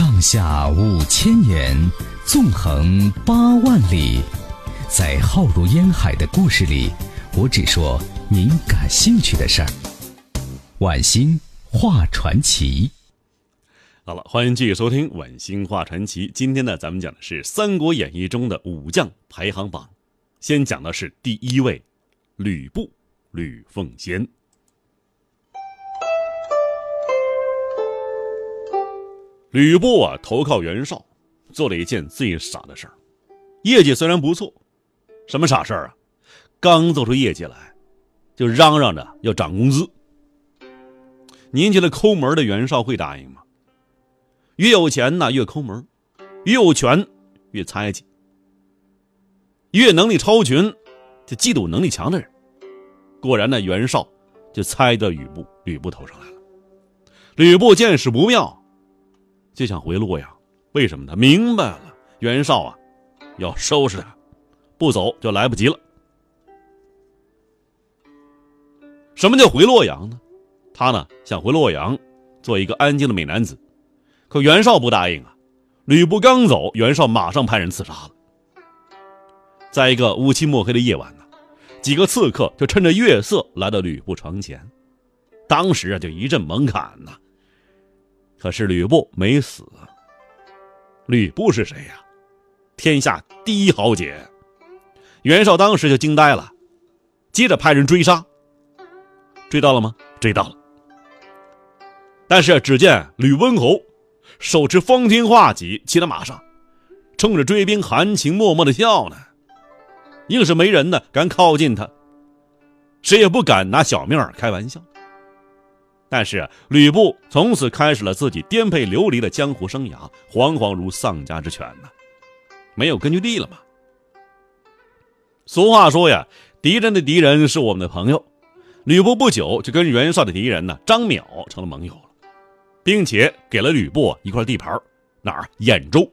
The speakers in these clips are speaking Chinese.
上下五千年，纵横八万里，在浩如烟海的故事里，我只说您感兴趣的事儿。晚星画传奇。好了，欢迎继续收听《晚星画传奇》。今天呢，咱们讲的是《三国演义》中的武将排行榜。先讲的是第一位，吕布，吕奉先。吕布啊，投靠袁绍，做了一件最傻的事儿。业绩虽然不错，什么傻事儿啊？刚做出业绩来，就嚷嚷着要涨工资。您觉得抠门的袁绍会答应吗？越有钱呢，越抠门；越有权，越猜忌；越能力超群，就嫉妒能力强的人。果然呢，袁绍就猜到吕布吕布头上来了。吕布见势不妙。就想回洛阳，为什么？呢明白了，袁绍啊，要收拾他，不走就来不及了。什么叫回洛阳呢？他呢想回洛阳，做一个安静的美男子，可袁绍不答应啊。吕布刚走，袁绍马上派人刺杀了。在一个乌漆墨黑的夜晚呢，几个刺客就趁着月色来到吕布床前，当时啊就一阵猛砍呐。可是吕布没死。吕布是谁呀？天下第一豪杰。袁绍当时就惊呆了，接着派人追杀。追到了吗？追到了。但是只见吕温侯手持方天画戟，骑在马上，冲着追兵含情脉脉的笑呢。硬是没人呢敢靠近他，谁也不敢拿小命开玩笑。但是吕布从此开始了自己颠沛流离的江湖生涯，惶惶如丧家之犬呐，没有根据地了嘛。俗话说呀，敌人的敌人是我们的朋友。吕布不久就跟袁绍的敌人呢张邈成了盟友了，并且给了吕布一块地盘，哪儿？兖州，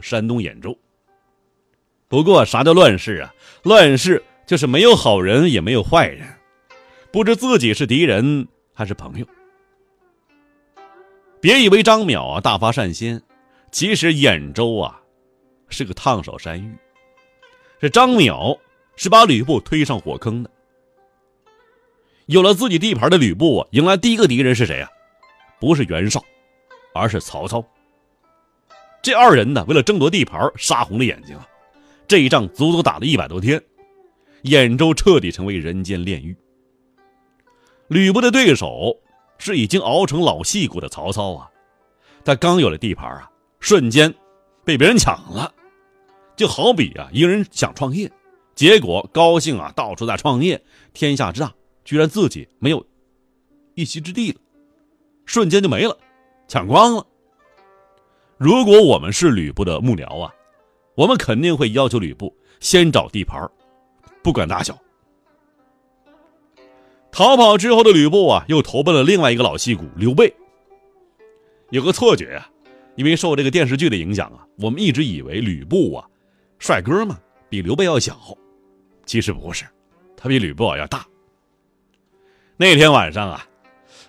山东兖州。不过啥叫乱世啊？乱世就是没有好人，也没有坏人，不知自己是敌人。还是朋友，别以为张邈啊大发善心，其实兖州啊是个烫手山芋。这张邈是把吕布推上火坑的。有了自己地盘的吕布啊，迎来第一个敌人是谁啊？不是袁绍，而是曹操。这二人呢，为了争夺地盘，杀红了眼睛啊！这一仗足足打了一百多天，兖州彻底成为人间炼狱。吕布的对手是已经熬成老戏骨的曹操啊，他刚有了地盘啊，瞬间被别人抢了，就好比啊一个人想创业，结果高兴啊到处在创业，天下之大，居然自己没有一席之地了，瞬间就没了，抢光了。如果我们是吕布的幕僚啊，我们肯定会要求吕布先找地盘，不管大小。逃跑之后的吕布啊，又投奔了另外一个老戏骨刘备。有个错觉啊，因为受这个电视剧的影响啊，我们一直以为吕布啊，帅哥嘛，比刘备要小。其实不是，他比吕布啊要大。那天晚上啊，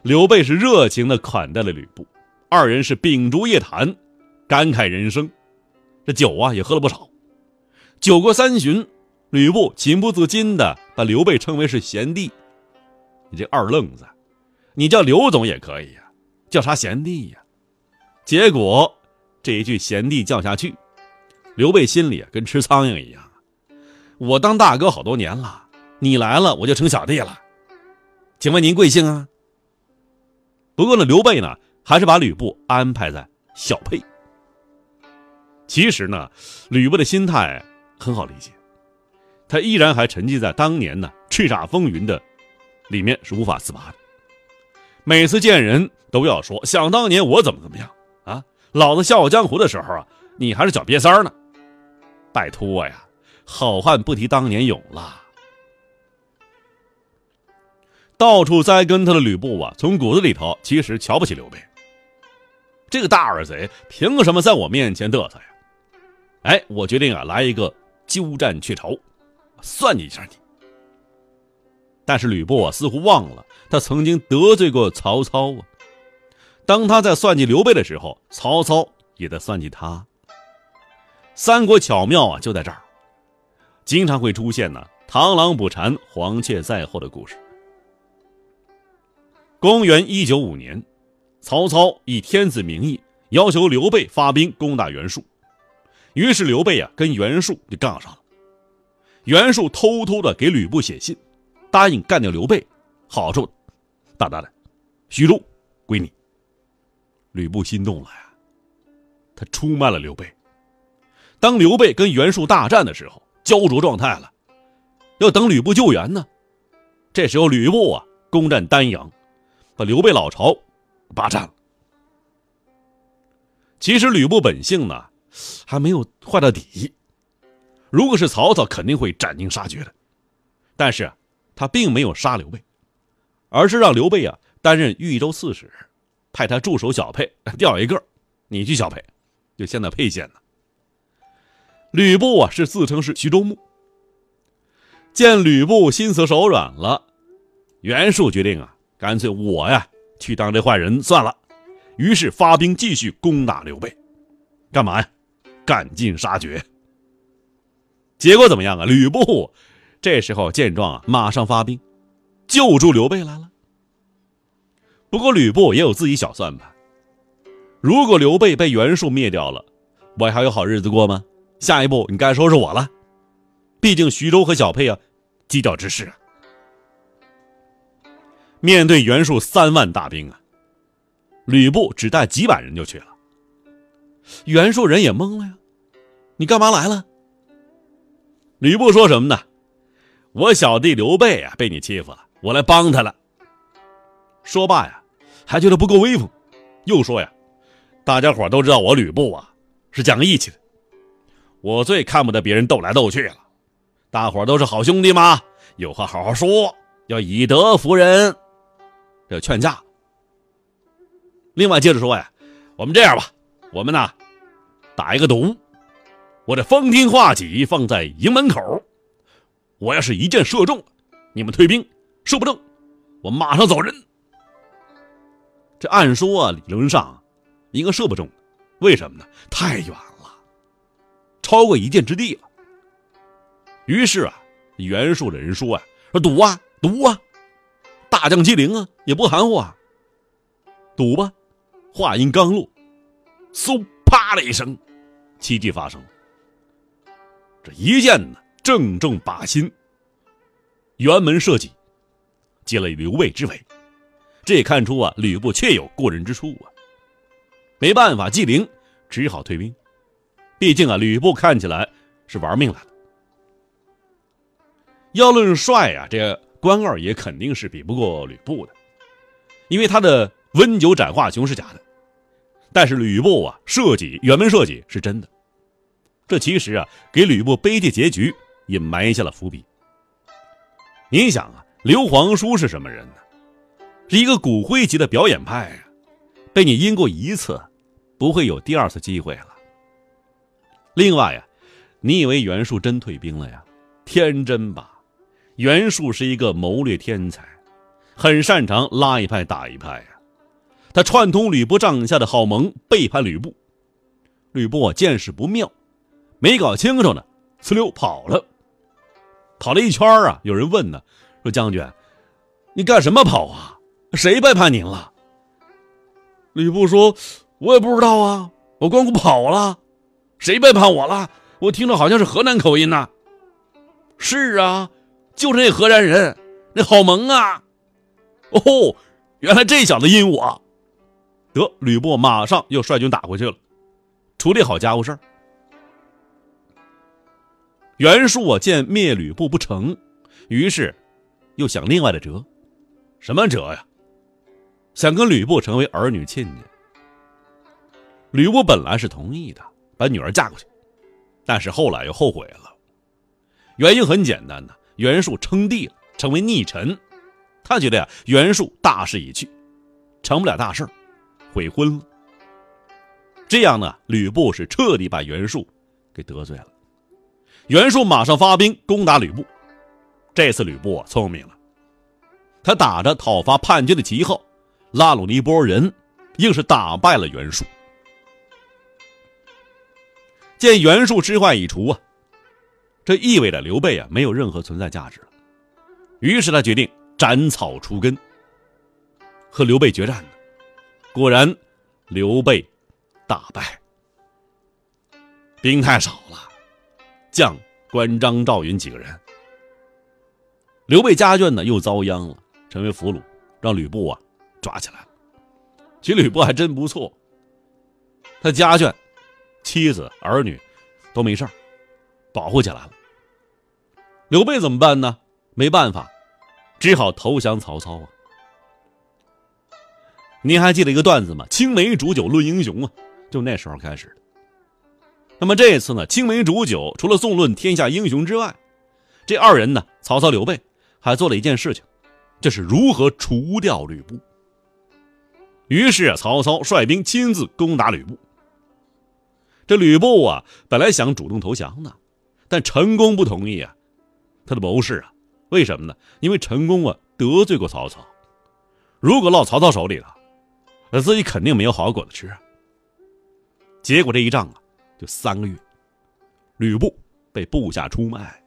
刘备是热情的款待了吕布，二人是秉烛夜谈，感慨人生。这酒啊也喝了不少。酒过三巡，吕布情不自禁的把刘备称为是贤弟。你这二愣子，你叫刘总也可以呀，叫啥贤弟呀？结果这一句贤弟叫下去，刘备心里跟吃苍蝇一样。我当大哥好多年了，你来了我就成小弟了。请问您贵姓啊？不过呢，刘备呢还是把吕布安排在小沛。其实呢，吕布的心态很好理解，他依然还沉浸在当年呢叱咤风云的。里面是无法自拔的，每次见人都要说：“想当年我怎么怎么样啊？老子笑傲江湖的时候啊，你还是脚瘪三呢。”拜托呀，好汉不提当年勇了。到处栽跟头的吕布啊，从骨子里头其实瞧不起刘备。这个大耳贼凭什么在我面前嘚瑟呀？哎，我决定啊，来一个鸠占鹊巢，算计一下你。但是吕布啊，似乎忘了他曾经得罪过曹操啊。当他在算计刘备的时候，曹操也在算计他。三国巧妙啊，就在这儿，经常会出现呢螳螂捕蝉，黄雀在后的故事。公元一九五年，曹操以天子名义要求刘备发兵攻打袁术，于是刘备啊跟袁术就杠上了。袁术偷偷的给吕布写信，答应干掉刘备，好处大大的，徐州归你。吕布心动了呀，他出卖了刘备。当刘备跟袁术大战的时候，焦灼状态了，要等吕布救援呢。这时候吕布啊攻占丹阳，把刘备老巢霸占了。其实吕布本性呢还没有坏到底，如果是曹操，肯定会斩尽杀绝的。但是，他并没有杀刘备，而是让刘备啊担任豫州刺史。派他驻守小沛调一个，你去小沛，就现在沛县呢。吕布啊是自称是徐州牧。见吕布心慈手软了，袁术决定啊，干脆我呀去当这坏人算了。于是发兵继续攻打刘备，干嘛呀？赶尽杀绝。结果怎么样啊？吕布这时候见状啊，马上发兵救助刘备来了。不过吕布也有自己小算盘。如果刘备被袁术灭掉了，我还有好日子过吗？下一步你该说是我了。毕竟徐州和小沛啊，犄角之势。面对袁术三万大兵啊，吕布只带几百人就去了。袁术人也懵了呀，你干嘛来了？吕布说什么呢？我小弟刘备啊，被你欺负了，我来帮他了。说罢呀，还觉得不够威风，又说呀：“大家伙都知道我吕布啊是讲义气的，我最看不得别人斗来斗去了。大伙都是好兄弟嘛，有话好好说，要以德服人，要劝架。另外接着说呀，我们这样吧，我们呢打一个赌，我这风天画戟放在营门口，我要是一箭射中，你们退兵；射不中，我马上走人。”这按说啊，理论上应该射不中，为什么呢？太远了，超过一箭之地了。于是啊，袁术的人说啊：“说赌啊，赌啊！大将机灵啊，也不含糊啊，赌吧！”话音刚落，嗖，啪的一声，奇迹发生了。这一箭呢，正中靶心，辕门射戟，接了刘备之尾。这也看出啊，吕布确有过人之处啊。没办法，纪灵只好退兵。毕竟啊，吕布看起来是玩命来了。要论帅啊，这关二爷肯定是比不过吕布的，因为他的温酒斩华雄是假的，但是吕布啊，设计辕门设计是真的。这其实啊，给吕布悲剧结局也埋下了伏笔。你想啊，刘皇叔是什么人呢？是一个骨灰级的表演派啊，被你阴过一次，不会有第二次机会了。另外呀，你以为袁术真退兵了呀？天真吧！袁术是一个谋略天才，很擅长拉一派打一派呀。他串通吕布帐下的好盟，背叛吕布。吕布见势不妙，没搞清楚呢，呲溜跑了。跑了一圈啊，有人问呢，说将军，你干什么跑啊？谁背叛您了？吕布说：“我也不知道啊，我光顾跑了。谁背叛我了？我听着好像是河南口音呐。”“是啊，就是那河南人，那好萌啊！”“哦，原来这小子阴我。”得，吕布马上又率军打回去了，处理好家务事儿。袁术啊，见灭吕布不成，于是又想另外的辙。什么辙呀？想跟吕布成为儿女亲家，吕布本来是同意的，把女儿嫁过去，但是后来又后悔了。原因很简单呐，袁术称帝了，成为逆臣，他觉得呀，袁术大势已去，成不了大事悔婚了。这样呢，吕布是彻底把袁术给得罪了。袁术马上发兵攻打吕布，这次吕布聪明了，他打着讨伐叛军的旗号。拉拢了一波人，硬是打败了袁术。见袁术之患已除啊，这意味着刘备啊没有任何存在价值了。于是他决定斩草除根，和刘备决战呢。果然，刘备大败，兵太少了，将关张赵云几个人。刘备家眷呢又遭殃了，成为俘虏，让吕布啊抓起来了。其实吕布还真不错，他家眷、妻子、儿女都没事保护起来了。刘备怎么办呢？没办法，只好投降曹操啊。您还记得一个段子吗？青梅煮酒论英雄啊，就那时候开始的。那么这一次呢，青梅煮酒除了纵论天下英雄之外，这二人呢，曹操、刘备还做了一件事情，这是如何除掉吕布。于是曹操率兵亲自攻打吕布。这吕布啊，本来想主动投降的，但陈宫不同意啊，他的谋士啊，为什么呢？因为陈宫啊得罪过曹操，如果落曹操手里了，那自己肯定没有好果子吃啊。结果这一仗啊，就三个月，吕布被部下出卖，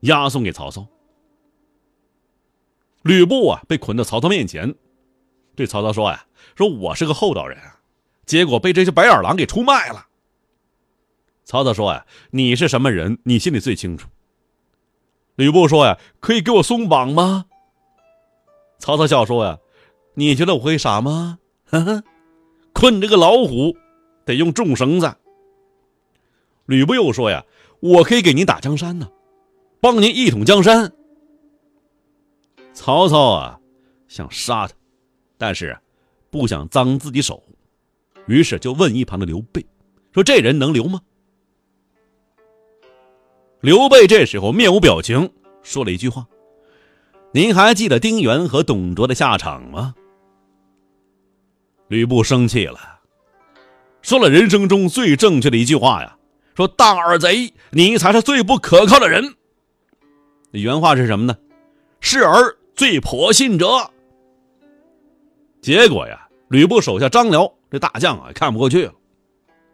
押送给曹操。吕布啊，被捆到曹操面前。对曹操说呀：“说我是个厚道人，结果被这些白眼狼给出卖了。”曹操说呀：“你是什么人？你心里最清楚。”吕布说呀：“可以给我松绑吗？”曹操笑说呀：“你觉得我会傻吗？呵呵，困这个老虎，得用重绳子。”吕布又说呀：“我可以给您打江山呢，帮您一统江山。”曹操啊，想杀他。但是，不想脏自己手，于是就问一旁的刘备：“说这人能留吗？”刘备这时候面无表情，说了一句话：“您还记得丁原和董卓的下场吗？”吕布生气了，说了人生中最正确的一句话呀：“说大耳贼，你才是最不可靠的人。”原话是什么呢？“是儿最颇信者。”结果呀，吕布手下张辽这大将啊，看不过去了，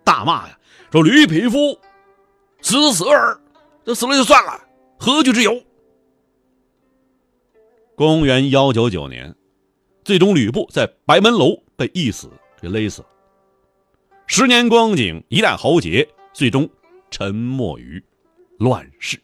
大骂呀，说：“吕匹夫，死死儿，这死了就算了，何惧之有？”公元幺九九年，最终吕布在白门楼被缢死，给勒死。十年光景，一代豪杰最终沉没于乱世。